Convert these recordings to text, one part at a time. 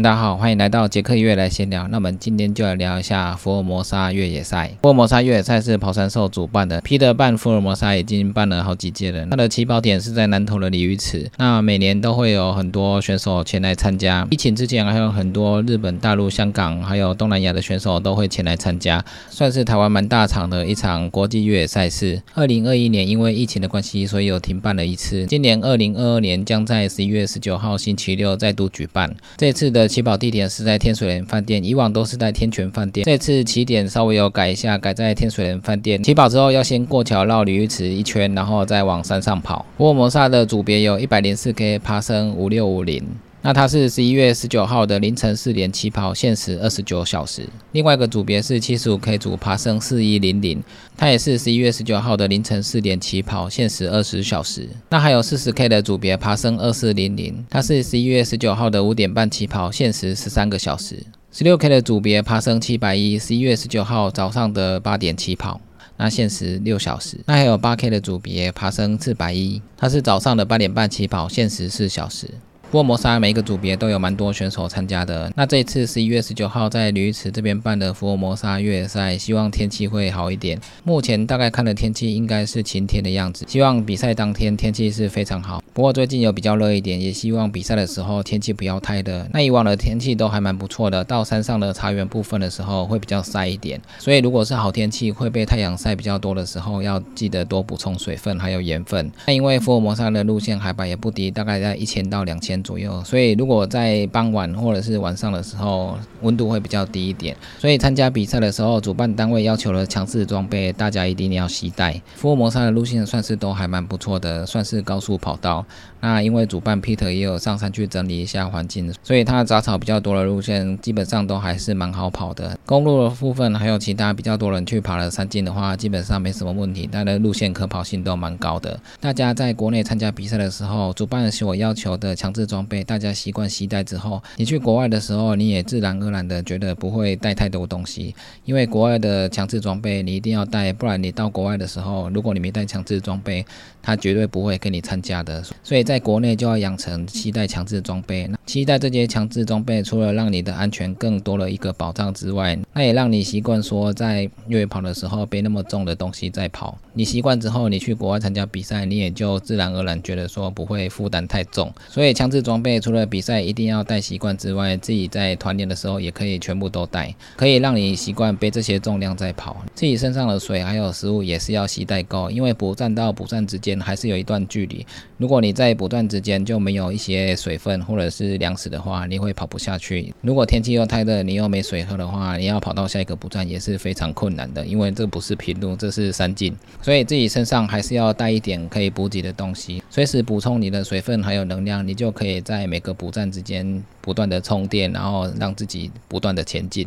大家好，欢迎来到杰克越来闲聊。那我们今天就来聊一下福尔摩沙越野赛。福尔摩沙越野赛是跑山兽主办的，皮特办福尔摩沙已经办了好几届了。它的起跑点是在南投的鲤鱼池，那每年都会有很多选手前来参加。疫情之前还有很多日本、大陆、香港还有东南亚的选手都会前来参加，算是台湾蛮大场的一场国际越野赛事。二零二一年因为疫情的关系，所以有停办了一次。今年二零二二年将在十一月十九号星期六再度举办。这次的起跑地点是在天水莲饭店，以往都是在天泉饭店。这次起点稍微有改一下，改在天水莲饭店。起跑之后要先过桥绕鲤鱼池一圈，然后再往山上跑。福尔摩萨的组别有一百零四 K 爬升五六五零。那它是十一月十九号的凌晨四点起跑，限时二十九小时。另外一个组别是七十五 K 组爬升四一零零，它也是十一月十九号的凌晨四点起跑，限时二十小时。那还有四十 K 的组别爬升二四零零，它是十一月十九号的五点半起跑，限时十三个小时。十六 K 的组别爬升七百一，十一月十九号早上的八点起跑，那限时六小时。那还有八 K 的组别爬升四百一，它是早上的八点半起跑，限时四小时。福尔摩沙每一个组别都有蛮多选手参加的。那这一次十一月十九号在鲤鱼池这边办的福尔摩沙越野赛，希望天气会好一点。目前大概看的天气应该是晴天的样子，希望比赛当天天气是非常好。不过最近有比较热一点，也希望比赛的时候天气不要太热。那以往的天气都还蛮不错的，到山上的茶园部分的时候会比较晒一点。所以如果是好天气会被太阳晒比较多的时候，要记得多补充水分还有盐分。那因为福尔摩沙的路线海拔也不低，大概在一千到两千。左右，所以如果在傍晚或者是晚上的时候，温度会比较低一点。所以参加比赛的时候，主办单位要求了强制装备，大家一定要携带。福尔摩沙的路线算是都还蛮不错的，算是高速跑道。那因为主办 Peter 也有上山去整理一下环境，所以它杂草比较多的路线基本上都还是蛮好跑的。公路的部分还有其他比较多人去爬的山径的话，基本上没什么问题，它的路线可跑性都蛮高的。大家在国内参加比赛的时候，主办所要求的强制装备，大家习惯携带之后，你去国外的时候，你也自然而然的觉得不会带太多东西，因为国外的强制装备你一定要带，不然你到国外的时候，如果你没带强制装备，他绝对不会跟你参加的。所以。在国内就要养成期待强制装备，那期待这些强制装备，除了让你的安全更多了一个保障之外，那也让你习惯说在越野跑的时候背那么重的东西在跑。你习惯之后，你去国外参加比赛，你也就自然而然觉得说不会负担太重。所以强制装备除了比赛一定要带习惯之外，自己在团练的时候也可以全部都带，可以让你习惯背这些重量在跑。自己身上的水还有食物也是要携带够，因为补站到补站之间还是有一段距离。如果你在补站之间就没有一些水分或者是粮食的话，你会跑不下去。如果天气又太热，你又没水喝的话，你要跑到下一个补站也是非常困难的，因为这不是平路，这是山径，所以自己身上还是要带一点可以补给的东西，随时补充你的水分还有能量，你就可以在每个补站之间不断的充电，然后让自己不断的前进。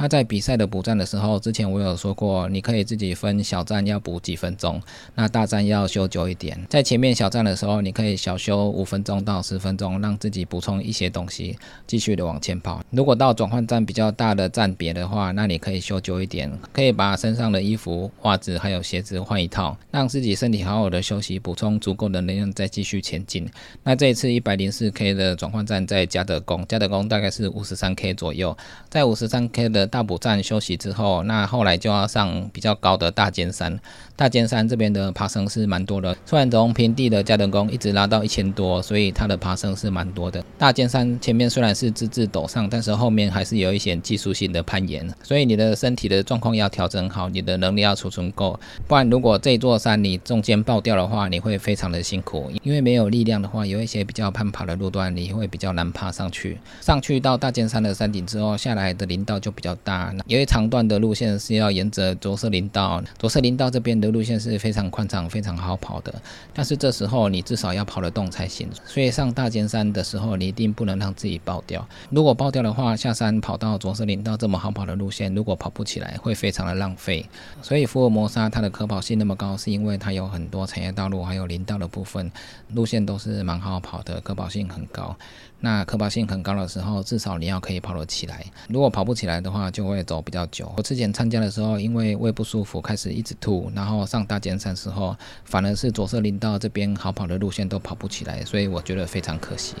他在比赛的补站的时候，之前我有说过，你可以自己分小站要补几分钟，那大站要修久一点。在前面小站的时候，你可以小修五分钟到十分钟，让自己补充一些东西，继续的往前跑。如果到转换站比较大的站别的话，那你可以修久一点，可以把身上的衣服、袜子还有鞋子换一套，让自己身体好好的休息，补充足够的能量，再继续前进。那这一次一百零四 K 的转换站在嘉德宫，嘉德宫大概是五十三 K 左右，在五十三 K 的。大补站休息之后，那后来就要上比较高的大尖山。大尖山这边的爬升是蛮多的，虽然从平地的加登宫一直拉到一千多，所以它的爬升是蛮多的。大尖山前面虽然是直直陡上，但是后面还是有一些技术性的攀岩，所以你的身体的状况要调整好，你的能力要储存够，不然如果这座山你中间爆掉的话，你会非常的辛苦，因为没有力量的话，有一些比较攀爬的路段你会比较难爬上去。上去到大尖山的山顶之后，下来的林道就比较大，因为长段的路线是要沿着着色林道，着色林道这边的。路线是非常宽敞、非常好跑的，但是这时候你至少要跑得动才行。所以上大尖山的时候，你一定不能让自己爆掉。如果爆掉的话，下山跑到卓色林道这么好跑的路线，如果跑不起来，会非常的浪费。所以福尔摩沙它的可跑性那么高，是因为它有很多产业道路，还有林道的部分路线都是蛮好跑的，可跑性很高。那可跑性很高的时候，至少你要可以跑得起来。如果跑不起来的话，就会走比较久。我之前参加的时候，因为胃不舒服，开始一直吐，然后上大尖山时候，反而是左侧林道这边好跑的路线都跑不起来，所以我觉得非常可惜。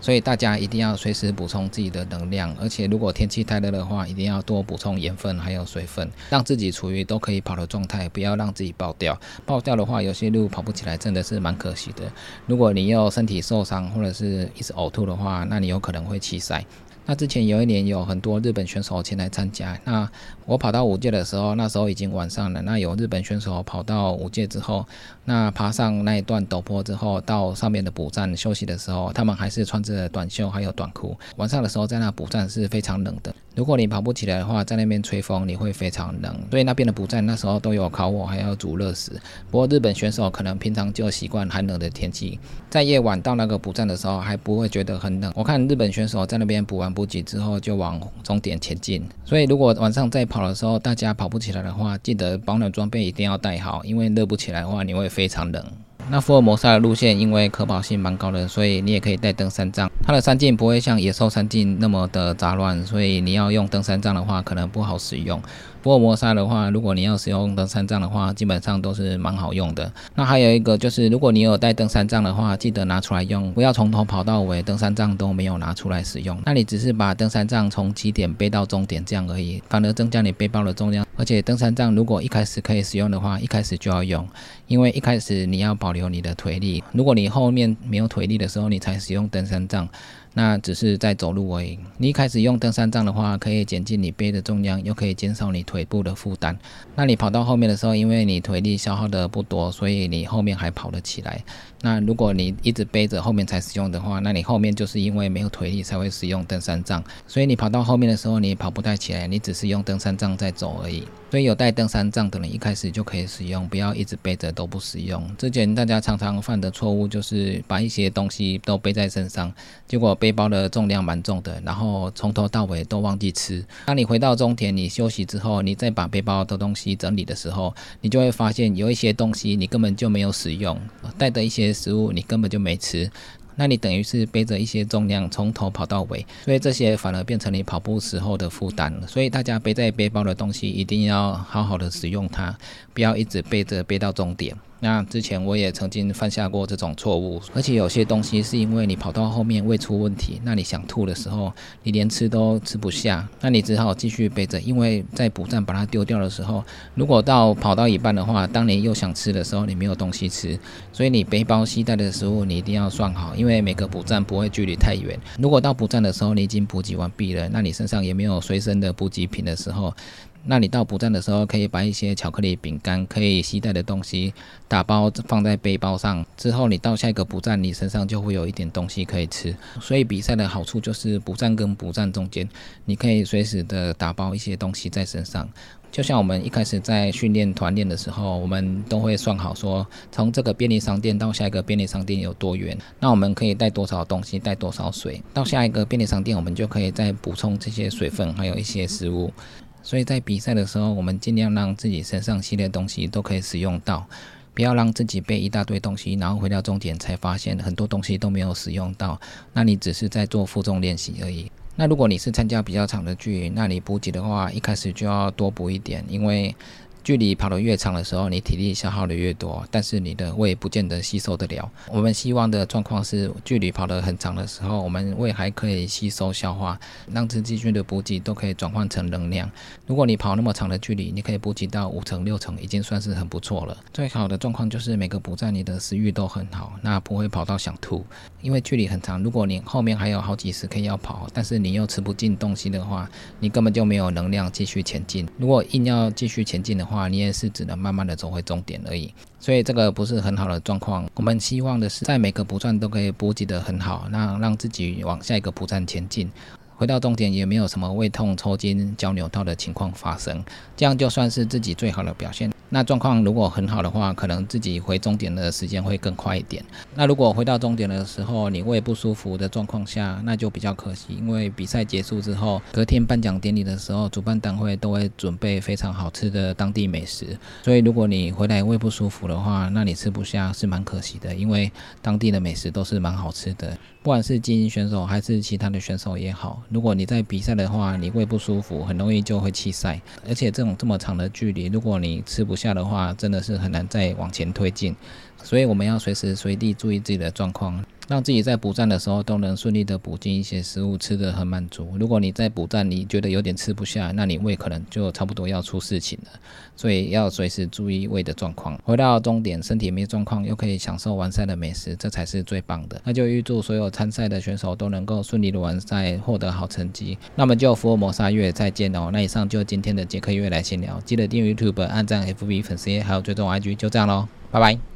所以大家一定要随时补充自己的能量，而且如果天气太热的话，一定要多补充盐分还有水分，让自己处于都可以跑的状态，不要让自己爆掉。爆掉的话，有些路跑不起来，真的是蛮可惜的。如果你又身体受伤或者是一直呕吐的话，那你有可能会弃赛。那之前有一年有很多日本选手前来参加，那我跑到五界的时候，那时候已经晚上了。那有日本选手跑到五界之后，那爬上那一段陡坡之后，到上面的补站休息的时候，他们还是穿着短袖还有短裤。晚上的时候在那补站是非常冷的。如果你跑不起来的话，在那边吹风你会非常冷，所以那边的补站那时候都有烤火，还要煮热食。不过日本选手可能平常就习惯寒冷的天气，在夜晚到那个补站的时候还不会觉得很冷。我看日本选手在那边补完补给之后就往终点前进。所以如果晚上在跑的时候大家跑不起来的话，记得保暖装备一定要带好，因为热不起来的话你会非常冷。那福尔摩沙的路线因为可跑性蛮高的，所以你也可以带登山杖。它的山径不会像野兽山径那么的杂乱，所以你要用登山杖的话，可能不好使用。福尔摩沙的话，如果你要使用登山杖的话，基本上都是蛮好用的。那还有一个就是，如果你有带登山杖的话，记得拿出来用，不要从头跑到尾，登山杖都没有拿出来使用。那你只是把登山杖从起点背到终点这样而已，反而增加你背包的重量。而且登山杖如果一开始可以使用的话，一开始就要用，因为一开始你要保留你的腿力。如果你后面没有腿力的时候，你才使用登山杖。那只是在走路而已。你一开始用登山杖的话，可以减轻你背的重量，又可以减少你腿部的负担。那你跑到后面的时候，因为你腿力消耗的不多，所以你后面还跑得起来。那如果你一直背着后面才使用的话，那你后面就是因为没有腿力才会使用登山杖。所以你跑到后面的时候，你跑不太起来，你只是用登山杖在走而已。所以有带登山杖的人一开始就可以使用，不要一直背着都不使用。之前大家常常犯的错误就是把一些东西都背在身上，结果背包的重量蛮重的，然后从头到尾都忘记吃。当你回到终点，你休息之后，你再把背包的东西整理的时候，你就会发现有一些东西你根本就没有使用，带的一些食物你根本就没吃。那你等于是背着一些重量从头跑到尾，所以这些反而变成你跑步时候的负担。所以大家背在背包的东西一定要好好的使用它，不要一直背着背到终点。那之前我也曾经犯下过这种错误，而且有些东西是因为你跑到后面胃出问题，那你想吐的时候，你连吃都吃不下，那你只好继续背着。因为在补站把它丢掉的时候，如果到跑到一半的话，当你又想吃的时候，你没有东西吃，所以你背包携带的食物你一定要算好，因为每个补站不会距离太远。如果到补站的时候你已经补给完毕了，那你身上也没有随身的补给品的时候。那你到补站的时候，可以把一些巧克力、饼干可以携带的东西打包放在背包上。之后你到下一个补站，你身上就会有一点东西可以吃。所以比赛的好处就是补站跟补站中间，你可以随时的打包一些东西在身上。就像我们一开始在训练团练的时候，我们都会算好说，从这个便利商店到下一个便利商店有多远，那我们可以带多少东西，带多少水。到下一个便利商店，我们就可以再补充这些水分，还有一些食物。所以在比赛的时候，我们尽量让自己身上系列东西都可以使用到，不要让自己背一大堆东西，然后回到终点才发现很多东西都没有使用到。那你只是在做负重练习而已。那如果你是参加比较长的距离，那你补给的话，一开始就要多补一点，因为。距离跑得越长的时候，你体力消耗的越多，但是你的胃不见得吸收得了。我们希望的状况是，距离跑得很长的时候，我们胃还可以吸收消化，让自己菌的补给都可以转换成能量。如果你跑那么长的距离，你可以补给到五成六成，已经算是很不错了。最好的状况就是每个补站你的食欲都很好，那不会跑到想吐。因为距离很长，如果你后面还有好几十 K 要跑，但是你又吃不进东西的话，你根本就没有能量继续前进。如果硬要继续前进的话，话你也是只能慢慢的走回终点而已，所以这个不是很好的状况。我们希望的是在每个补站都可以补给的很好，那让自己往下一个补站前进。回到终点也没有什么胃痛、抽筋、脚扭到的情况发生，这样就算是自己最好的表现。那状况如果很好的话，可能自己回终点的时间会更快一点。那如果回到终点的时候你胃不舒服的状况下，那就比较可惜，因为比赛结束之后，隔天颁奖典礼的时候，主办单位都会准备非常好吃的当地美食。所以如果你回来胃不舒服的话，那你吃不下是蛮可惜的，因为当地的美食都是蛮好吃的。不管是精英选手还是其他的选手也好，如果你在比赛的话，你会不舒服，很容易就会弃赛。而且这种这么长的距离，如果你吃不下的话，真的是很难再往前推进。所以我们要随时随地注意自己的状况。让自己在补站的时候都能顺利的补进一些食物，吃的很满足。如果你在补站你觉得有点吃不下，那你胃可能就差不多要出事情了，所以要随时注意胃的状况。回到终点，身体没状况，又可以享受完赛的美食，这才是最棒的。那就预祝所有参赛的选手都能够顺利的完赛，获得好成绩。那么就福尔摩沙月再见哦。那以上就今天的杰克月来闲聊，记得订阅 YouTube、按赞 FB 粉丝页，还有追踪 IG，就这样喽，拜拜。